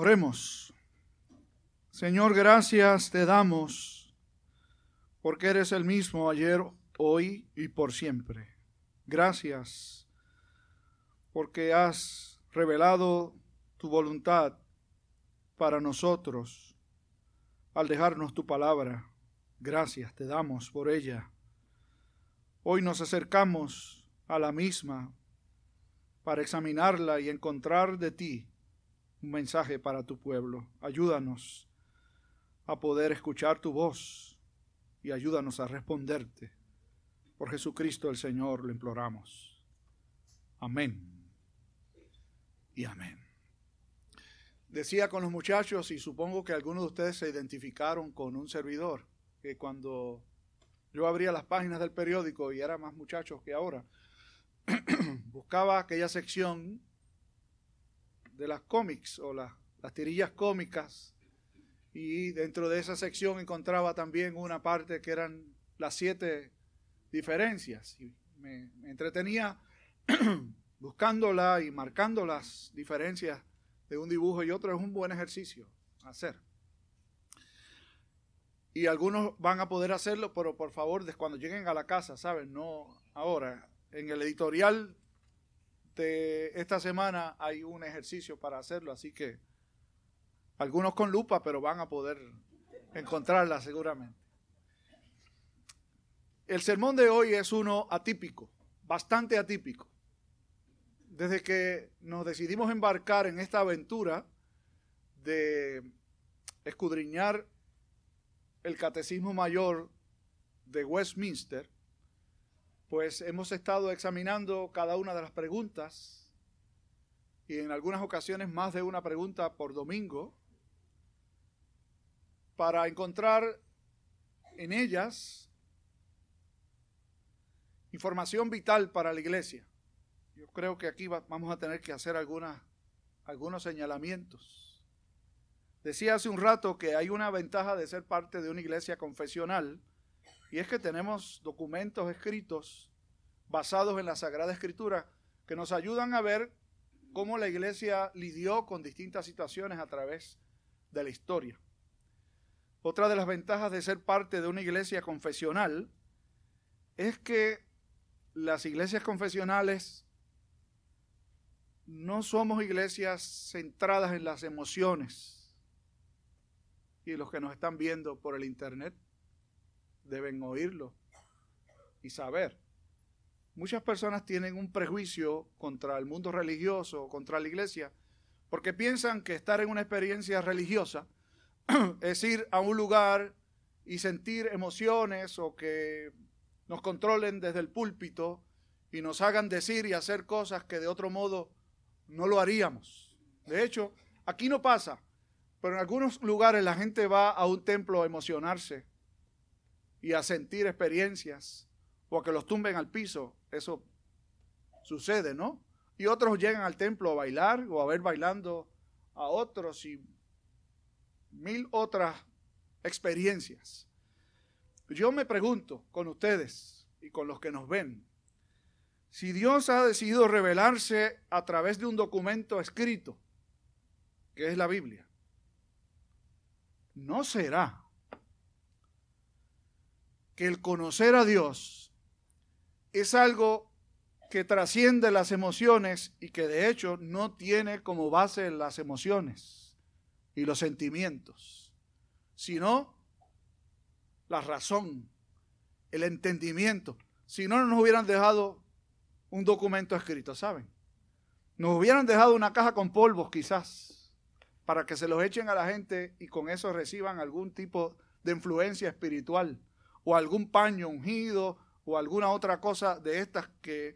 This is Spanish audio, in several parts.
Oremos. Señor, gracias te damos porque eres el mismo ayer, hoy y por siempre. Gracias porque has revelado tu voluntad para nosotros al dejarnos tu palabra. Gracias te damos por ella. Hoy nos acercamos a la misma para examinarla y encontrar de ti un mensaje para tu pueblo. Ayúdanos a poder escuchar tu voz y ayúdanos a responderte. Por Jesucristo el Señor lo imploramos. Amén. Y amén. Decía con los muchachos, y supongo que algunos de ustedes se identificaron con un servidor, que cuando yo abría las páginas del periódico y era más muchachos que ahora, buscaba aquella sección de las cómics o las, tirillas cómicas y dentro de esa sección encontraba también una parte que eran las siete diferencias y me, entretenía buscándola y marcando las diferencias de un dibujo y otro es un buen ejercicio hacer. Y algunos van a poder hacerlo, pero por favor, cuando lleguen a la casa, ¿saben? No ahora. En el editorial esta semana hay un ejercicio para hacerlo, así que algunos con lupa, pero van a poder encontrarla seguramente. El sermón de hoy es uno atípico, bastante atípico. Desde que nos decidimos embarcar en esta aventura de escudriñar el catecismo mayor de Westminster, pues hemos estado examinando cada una de las preguntas y en algunas ocasiones más de una pregunta por domingo para encontrar en ellas información vital para la iglesia. Yo creo que aquí vamos a tener que hacer algunos señalamientos. Decía hace un rato que hay una ventaja de ser parte de una iglesia confesional y es que tenemos documentos escritos basados en la Sagrada Escritura que nos ayudan a ver cómo la iglesia lidió con distintas situaciones a través de la historia. Otra de las ventajas de ser parte de una iglesia confesional es que las iglesias confesionales no somos iglesias centradas en las emociones. Y los que nos están viendo por el internet deben oírlo y saber. Muchas personas tienen un prejuicio contra el mundo religioso, contra la iglesia, porque piensan que estar en una experiencia religiosa es ir a un lugar y sentir emociones o que nos controlen desde el púlpito y nos hagan decir y hacer cosas que de otro modo no lo haríamos. De hecho, aquí no pasa, pero en algunos lugares la gente va a un templo a emocionarse y a sentir experiencias o a que los tumben al piso. Eso sucede, ¿no? Y otros llegan al templo a bailar o a ver bailando a otros y mil otras experiencias. Yo me pregunto con ustedes y con los que nos ven, si Dios ha decidido revelarse a través de un documento escrito, que es la Biblia, ¿no será que el conocer a Dios es algo que trasciende las emociones y que de hecho no tiene como base las emociones y los sentimientos, sino la razón, el entendimiento. Si no, no nos hubieran dejado un documento escrito, ¿saben? Nos hubieran dejado una caja con polvos quizás, para que se los echen a la gente y con eso reciban algún tipo de influencia espiritual o algún paño ungido o alguna otra cosa de estas que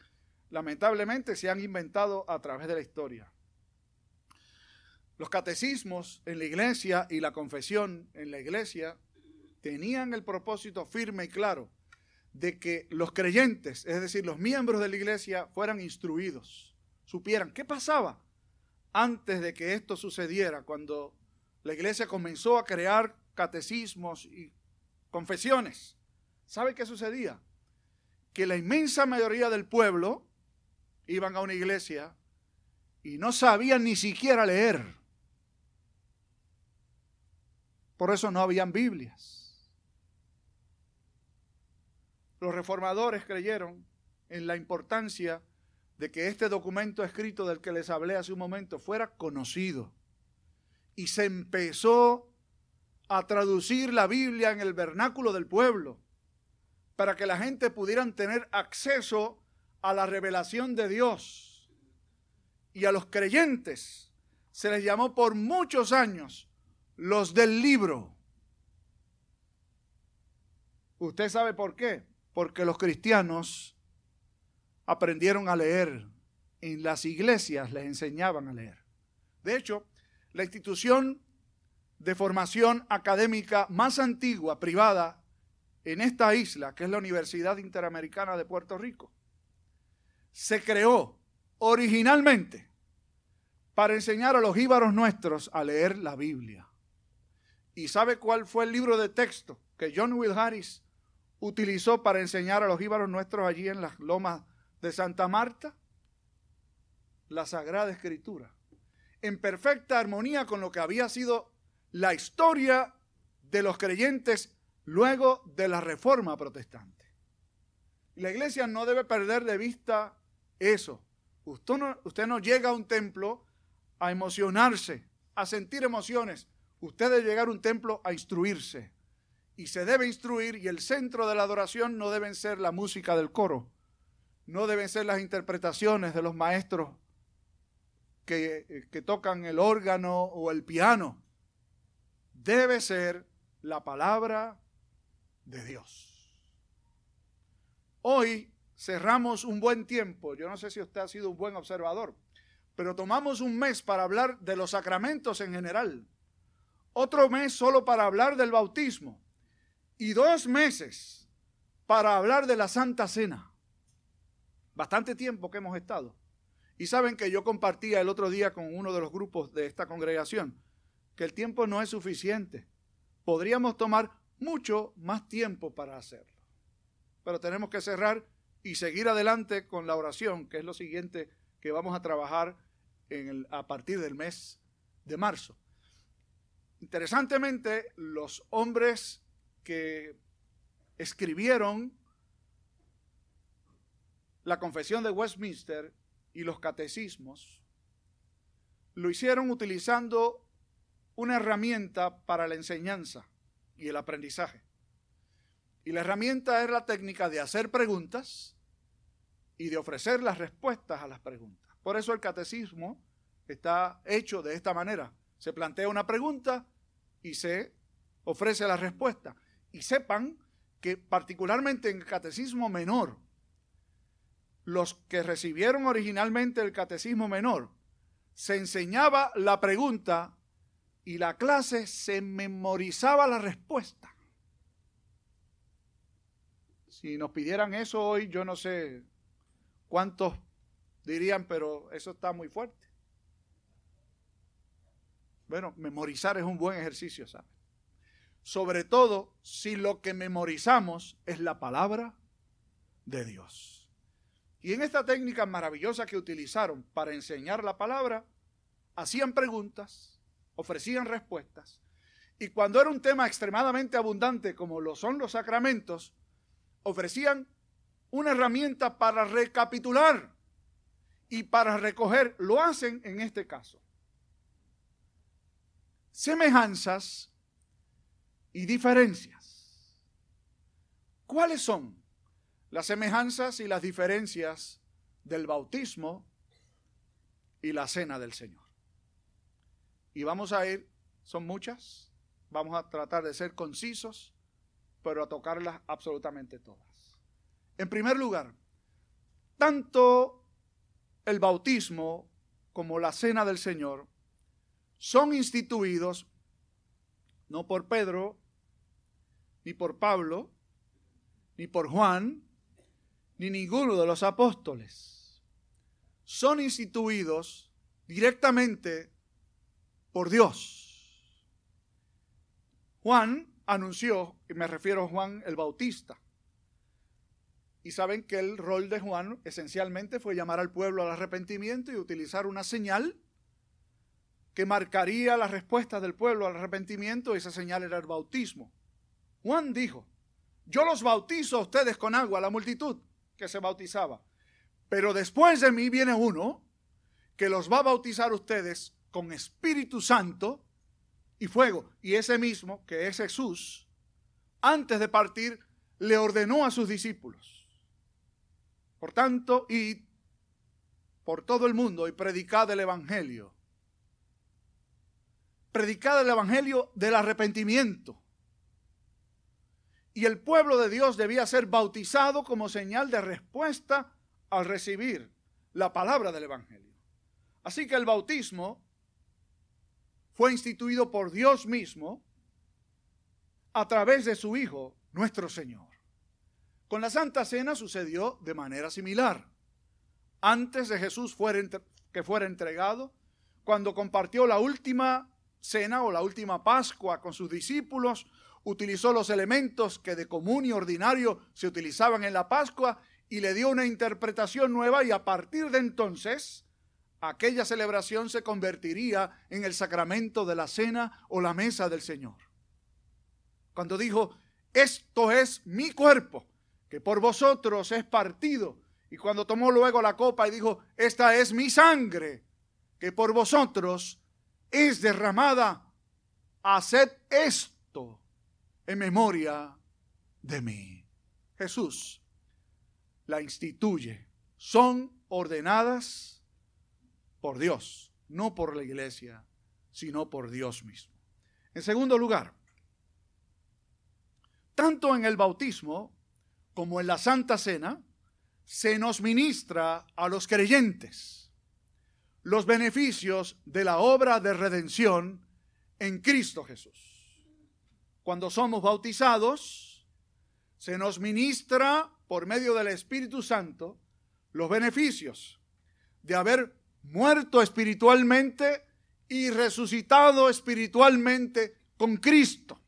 lamentablemente se han inventado a través de la historia. Los catecismos en la iglesia y la confesión en la iglesia tenían el propósito firme y claro de que los creyentes, es decir, los miembros de la iglesia, fueran instruidos, supieran qué pasaba antes de que esto sucediera, cuando la iglesia comenzó a crear catecismos y confesiones. ¿Sabe qué sucedía? Que la inmensa mayoría del pueblo iban a una iglesia y no sabían ni siquiera leer. Por eso no habían Biblias. Los reformadores creyeron en la importancia de que este documento escrito del que les hablé hace un momento fuera conocido. Y se empezó a traducir la Biblia en el vernáculo del pueblo para que la gente pudieran tener acceso a la revelación de Dios. Y a los creyentes se les llamó por muchos años los del libro. ¿Usted sabe por qué? Porque los cristianos aprendieron a leer. En las iglesias les enseñaban a leer. De hecho, la institución de formación académica más antigua, privada, en esta isla, que es la Universidad Interamericana de Puerto Rico, se creó originalmente para enseñar a los íbaros nuestros a leer la Biblia. ¿Y sabe cuál fue el libro de texto que John Will Harris utilizó para enseñar a los íbaros nuestros allí en las lomas de Santa Marta? La Sagrada Escritura. En perfecta armonía con lo que había sido la historia de los creyentes luego de la reforma protestante. La iglesia no debe perder de vista eso. Usted no, llega a un templo a emocionarse, a sentir emociones. Usted debe llegar a un templo a instruirse. Y se debe instruir y el centro de la adoración no deben ser la música del coro, no deben ser las interpretaciones de los maestros que tocan el órgano o el piano. Debe ser la palabra de Dios. Hoy cerramos un buen tiempo, yo no sé si usted ha sido un buen observador, pero tomamos un mes para hablar de los sacramentos en general, otro mes solo para hablar del bautismo y dos meses para hablar de la Santa Cena. Bastante tiempo que hemos estado. Y saben que yo compartía el otro día con uno de los grupos de esta congregación que el tiempo no es suficiente. Podríamos tomar mucho más tiempo para hacerlo. Pero tenemos que cerrar y seguir adelante con la oración, que es lo siguiente que vamos a trabajar en el, a partir del mes de marzo. Interesantemente, los hombres que escribieron la confesión de Westminster y los catecismos, lo hicieron utilizando una herramienta para la enseñanza y el aprendizaje. Y la herramienta es la técnica de hacer preguntas y de ofrecer las respuestas a las preguntas. Por eso el catecismo está hecho de esta manera. Se plantea una pregunta y se ofrece la respuesta. Y sepan que particularmente en el catecismo menor, los que recibieron originalmente el catecismo menor, se enseñaba la pregunta y la clase se memorizaba la respuesta. Si nos pidieran eso hoy, yo no sé cuántos dirían, pero eso está muy fuerte. Bueno, memorizar es un buen ejercicio, ¿sabes? Sobre todo si lo que memorizamos es la palabra de Dios. Y en esta técnica maravillosa que utilizaron para enseñar la palabra, hacían preguntas ofrecían respuestas. Y cuando era un tema extremadamente abundante, como lo son los sacramentos, ofrecían una herramienta para recapitular y para recoger. Lo hacen en este caso. Semejanzas y diferencias. ¿Cuáles son las semejanzas y las diferencias del bautismo y la cena del Señor? Y vamos a ir, son muchas, vamos a tratar de ser concisos, pero a tocarlas absolutamente todas. En primer lugar, tanto el bautismo como la cena del Señor son instituidos no por Pedro, ni por Pablo, ni por Juan, ni ninguno de los apóstoles. Son instituidos directamente por Dios. Juan anunció, y me refiero a Juan el Bautista, y saben que el rol de Juan esencialmente fue llamar al pueblo al arrepentimiento y utilizar una señal que marcaría la respuesta del pueblo al arrepentimiento, esa señal era el bautismo. Juan dijo, yo los bautizo a ustedes con agua, la multitud que se bautizaba. Pero después de mí viene uno que los va a bautizar ustedes con Espíritu Santo y fuego. Y ese mismo, que es Jesús, antes de partir, le ordenó a sus discípulos. Por tanto, id por todo el mundo y predicad el Evangelio. Predicad el Evangelio del arrepentimiento y el pueblo de Dios debía ser bautizado como señal de respuesta al recibir la palabra del Evangelio. Así que el bautismo fue instituido por Dios mismo a través de su Hijo, nuestro Señor. Con la Santa Cena sucedió de manera similar. Antes de Jesús que fuera entregado, cuando compartió la última cena o la última Pascua con sus discípulos, utilizó los elementos que de común y ordinario se utilizaban en la Pascua y le dio una interpretación nueva y a partir de entonces aquella celebración se convertiría en el sacramento de la cena o la mesa del Señor. Cuando dijo, esto es mi cuerpo, que por vosotros es partido, y cuando tomó luego la copa y dijo, esta es mi sangre, que por vosotros es derramada, haced esto en memoria de mí. Jesús la instituye. Son ordenadas por Dios, no por la iglesia, sino por Dios mismo. En segundo lugar, tanto en el bautismo como en la Santa Cena, se nos ministra a los creyentes los beneficios de la obra de redención en Cristo Jesús cuando somos bautizados, se nos ministra por medio del Espíritu Santo los beneficios de haber muerto espiritualmente y resucitado espiritualmente con Cristo.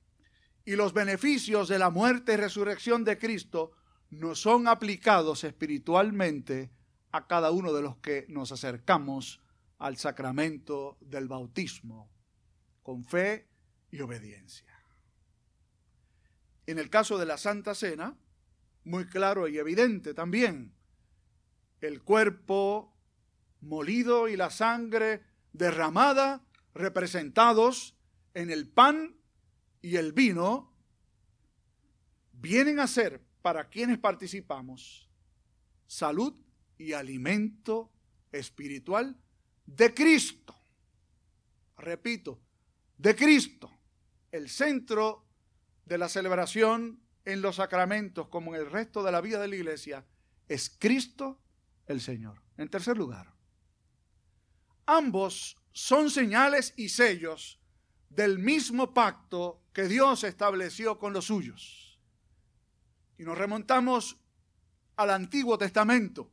Y los beneficios de la muerte y resurrección de Cristo no son aplicados espiritualmente a cada uno de los que nos acercamos al sacramento del bautismo con fe y obediencia. En el caso de la Santa Cena, muy claro y evidente también, el cuerpo molido y la sangre derramada representados en el pan y el vino, vienen a ser para quienes participamos salud y alimento espiritual de Cristo. Repito, de Cristo, el centro de la celebración en los sacramentos como en el resto de la vida de la iglesia es Cristo el Señor. En tercer lugar, ambos son señales y sellos del mismo pacto que Dios estableció con los suyos. Y nos remontamos al Antiguo Testamento,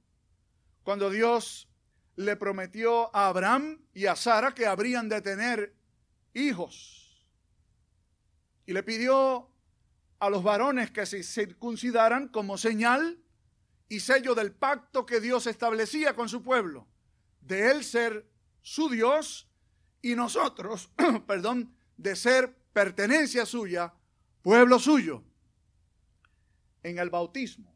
cuando Dios le prometió a Abraham y a Sara que habrían de tener hijos y le pidió a los varones que se circuncidaran como señal y sello del pacto que Dios establecía con su pueblo, de él ser su Dios y nosotros, perdón, de ser pertenencia suya, pueblo suyo. En el bautismo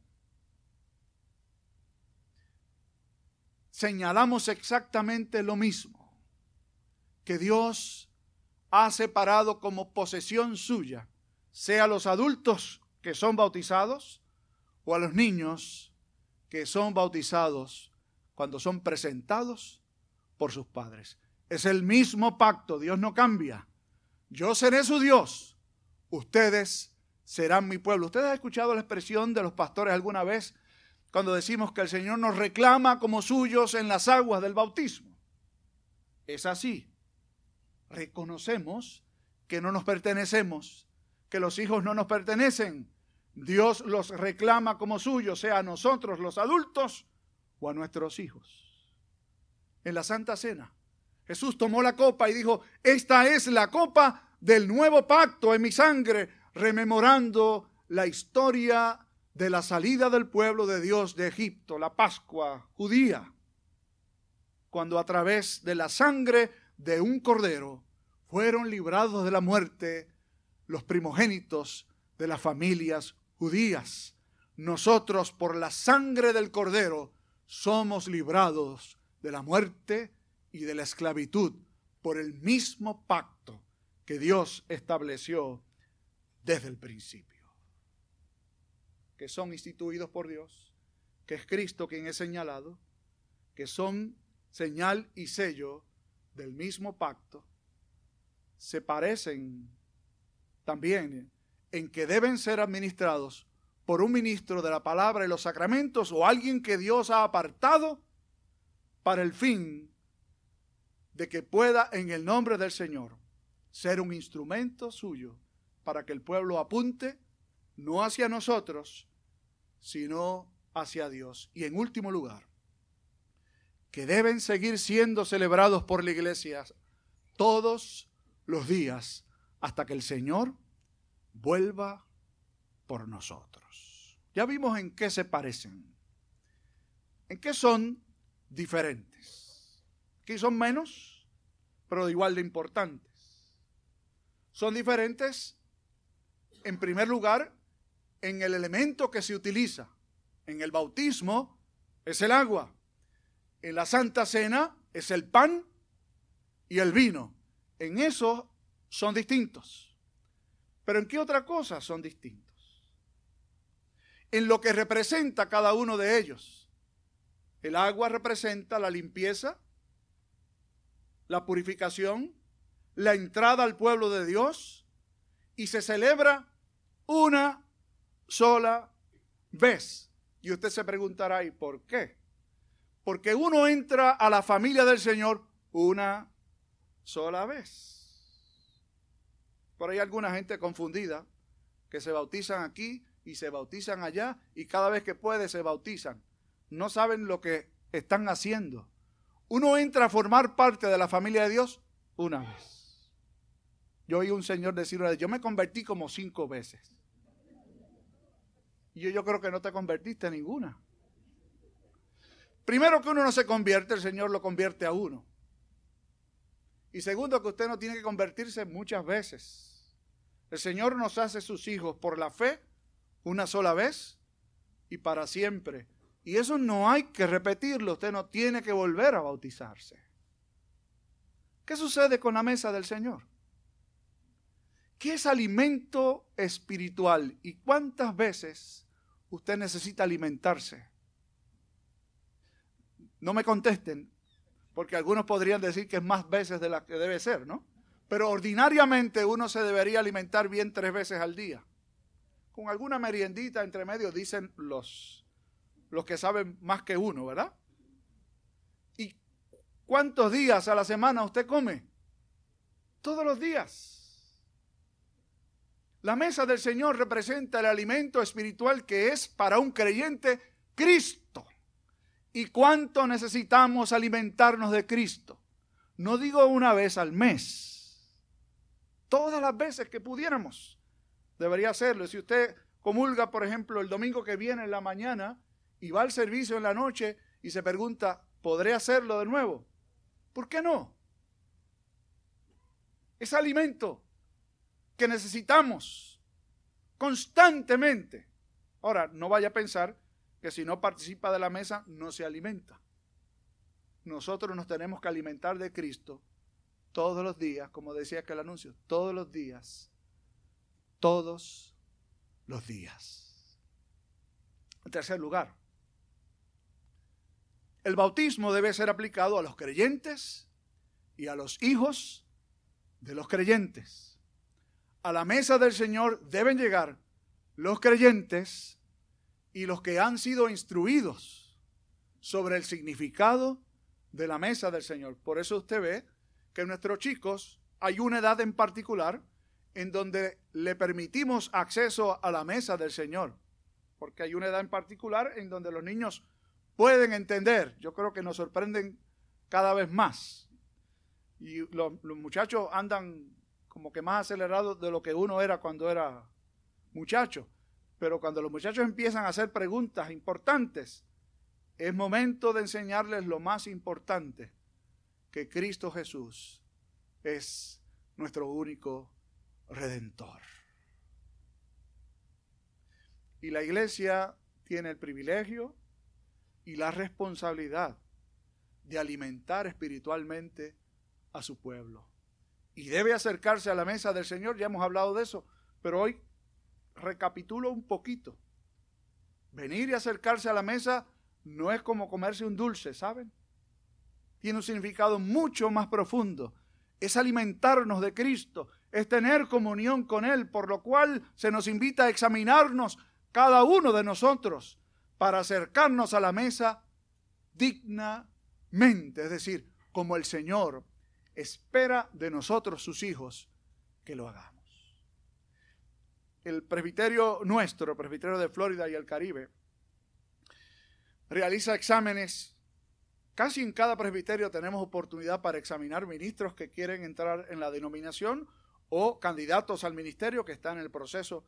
señalamos exactamente lo mismo, que Dios ha separado como posesión suya, sea a los adultos que son bautizados o a los niños que son bautizados cuando son presentados por sus padres. Es el mismo pacto, Dios no cambia. Yo seré su Dios, ustedes serán mi pueblo. ¿Ustedes han escuchado la expresión de los pastores alguna vez cuando decimos que el Señor nos reclama como suyos en las aguas del bautismo? Es así reconocemos que no nos pertenecemos, que los hijos no nos pertenecen. Dios los reclama como suyos, sea a nosotros los adultos o a nuestros hijos. En la Santa Cena, Jesús tomó la copa y dijo, esta es la copa del nuevo pacto en mi sangre, rememorando la historia de la salida del pueblo de Dios de Egipto, la Pascua judía, cuando a través de la sangre de un cordero fueron librados de la muerte los primogénitos de las familias judías. Nosotros por la sangre del cordero somos librados de la muerte y de la esclavitud por el mismo pacto que Dios estableció desde el principio. Que son instituidos por Dios, que es Cristo quien es señalado, que son señal y sello del mismo pacto, se parecen también en que deben ser administrados por un ministro de la palabra y los sacramentos o alguien que Dios ha apartado para el fin de que pueda en el nombre del Señor ser un instrumento suyo para que el pueblo apunte no hacia nosotros, sino hacia Dios. Y en último lugar, que deben seguir siendo celebrados por la iglesia todos los días hasta que el Señor vuelva por nosotros. Ya vimos en qué se parecen, en qué son diferentes. Aquí son menos, pero igual de importantes. Son diferentes, en primer lugar, en el elemento que se utiliza. En el bautismo es el agua en la Santa Cena es el pan y el vino. En eso son distintos. Pero ¿en qué otra cosa son distintos? En lo que representa cada uno de ellos. El agua representa la limpieza, la purificación, la entrada al pueblo de Dios y se celebra una sola vez. Y usted se preguntará, ¿y por qué? Porque uno entra a la familia del Señor una sola vez. Por ahí hay alguna gente confundida que se bautizan aquí y se bautizan allá y cada vez que puede se bautizan. No saben lo que están haciendo. Uno entra a formar parte de la familia de Dios una vez. Yo oí un señor decir, yo me convertí como cinco veces. Y yo, yo creo que no te convertiste ninguna. Primero que uno no se convierte, el Señor lo convierte a uno. Y segundo que usted no tiene que convertirse muchas veces. El Señor nos hace sus hijos por la fe una sola vez y para siempre. Y eso no hay que repetirlo, usted no tiene que volver a bautizarse. ¿Qué sucede con la mesa del Señor? ¿Qué es alimento espiritual y cuántas veces usted necesita alimentarse? No me contesten, porque algunos podrían decir que es más veces de la que debe ser, ¿no? Pero ordinariamente uno se debería alimentar bien tres veces al día. Con alguna meriendita entre medio, dicen los, los que saben más que uno, ¿verdad? ¿Y cuántos días a la semana usted come? Todos los días. La mesa del Señor representa el alimento espiritual que es para un creyente Cristo. ¿Y cuánto necesitamos alimentarnos de Cristo? No digo una vez al mes, todas las veces que pudiéramos. Debería hacerlo. Si usted comulga, por ejemplo, el domingo que viene en la mañana y va al servicio en la noche y se pregunta, ¿podré hacerlo de nuevo? ¿Por qué no? Es alimento que necesitamos constantemente. Ahora, no vaya a pensar que si no participa de la mesa no se alimenta. Nosotros nos tenemos que alimentar de Cristo todos los días, como decía que el anuncio, todos los días, todos los días. En tercer lugar, el bautismo debe ser aplicado a los creyentes y a los hijos de los creyentes. A la mesa del Señor deben llegar los creyentes y los que han sido instruidos sobre el significado de la mesa del Señor. Por eso usted ve que nuestros chicos hay una edad en particular en donde le permitimos acceso a la mesa del Señor. Porque hay una edad en particular en donde los niños pueden entender. Yo creo que nos sorprenden cada vez más. Y los, muchachos andan como que más acelerados de lo que uno era cuando era muchacho. Pero cuando los muchachos empiezan a hacer preguntas importantes, es momento de enseñarles lo más importante, que Cristo Jesús es nuestro único redentor. Y la iglesia tiene el privilegio y la responsabilidad de alimentar espiritualmente a su pueblo. Y debe acercarse a la mesa del Señor, ya hemos hablado de eso, pero hoy recapitulo un poquito. Venir y acercarse a la mesa no es como comerse un dulce, ¿saben? Tiene un significado mucho más profundo. Es alimentarnos de Cristo, es tener comunión con Él, por lo cual se nos invita a examinarnos cada uno de nosotros para acercarnos a la mesa dignamente, es decir, como el Señor espera de nosotros, sus hijos, que lo hagamos. El presbiterio nuestro, el presbiterio de Florida y el Caribe, realiza exámenes. Casi en cada presbiterio tenemos oportunidad para examinar ministros que quieren entrar en la denominación o candidatos al ministerio que están en el proceso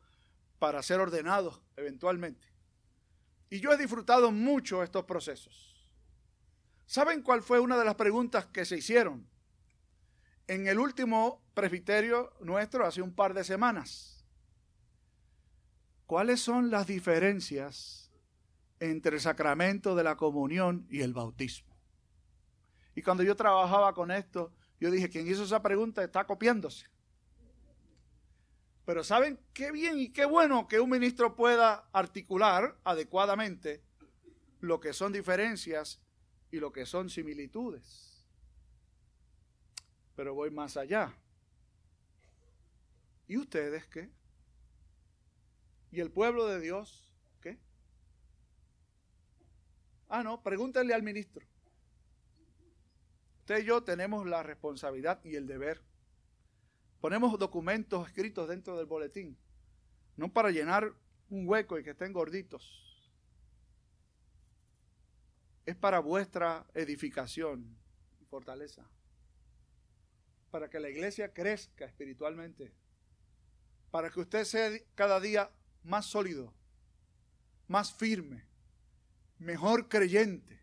para ser ordenados eventualmente. Y yo he disfrutado mucho estos procesos. ¿Saben cuál fue una de las preguntas que se hicieron? En el último presbiterio nuestro, hace un par de semanas. ¿Cuáles son las diferencias entre el sacramento de la comunión y el bautismo? Y cuando yo trabajaba con esto, yo dije, quien hizo esa pregunta está copiándose. Pero ¿saben qué bien y qué bueno que un ministro pueda articular adecuadamente lo que son diferencias y lo que son similitudes? Pero voy más allá. ¿Y ustedes qué? ¿Y el pueblo de Dios qué? Ah, no, pregúntenle al ministro. Usted y yo tenemos la responsabilidad y el deber Ponemos documentos escritos dentro del boletín, no para llenar un hueco y que estén gorditos. Es para vuestra edificación y fortaleza. Para que la iglesia crezca espiritualmente. Para que usted sea cada día más sólido, más firme, mejor creyente.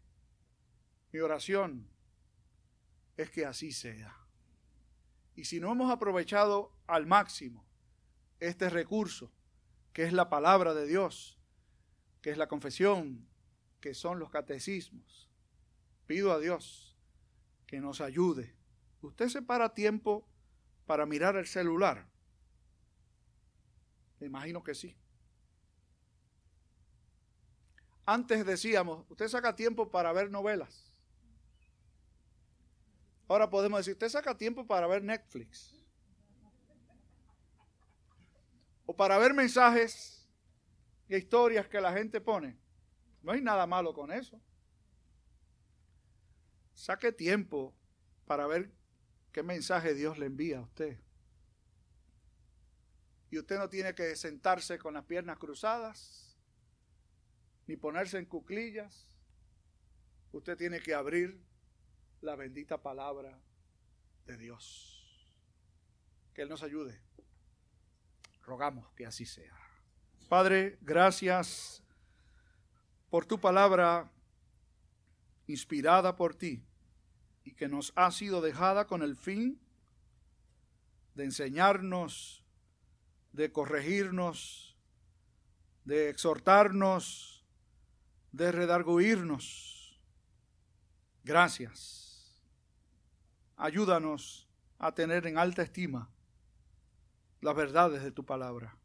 Mi oración es que así sea. Y si no hemos aprovechado al máximo este recurso, que es la palabra de Dios, que es la confesión, que son los catecismos, pido a Dios que nos ayude. ¿Usted se para tiempo para mirar el celular? Me imagino que sí. Antes decíamos, usted saca tiempo para ver novelas. Ahora podemos decir, usted saca tiempo para ver Netflix. O para ver mensajes e historias que la gente pone. No hay nada malo con eso. Saque tiempo para ver qué mensaje Dios le envía a usted. Y usted no tiene que sentarse con las piernas cruzadas, ni ponerse en cuclillas. Usted tiene que abrir la bendita palabra de Dios. Que Él nos ayude. Rogamos que así sea. Padre, gracias por tu palabra inspirada por ti y que nos ha sido dejada con el fin de enseñarnos, de corregirnos, de exhortarnos, de redarguirnos. Gracias ayúdanos a tener en alta estima las verdades de tu palabra.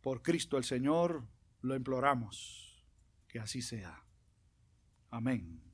Por Cristo el Señor lo imploramos, que así sea. Amén.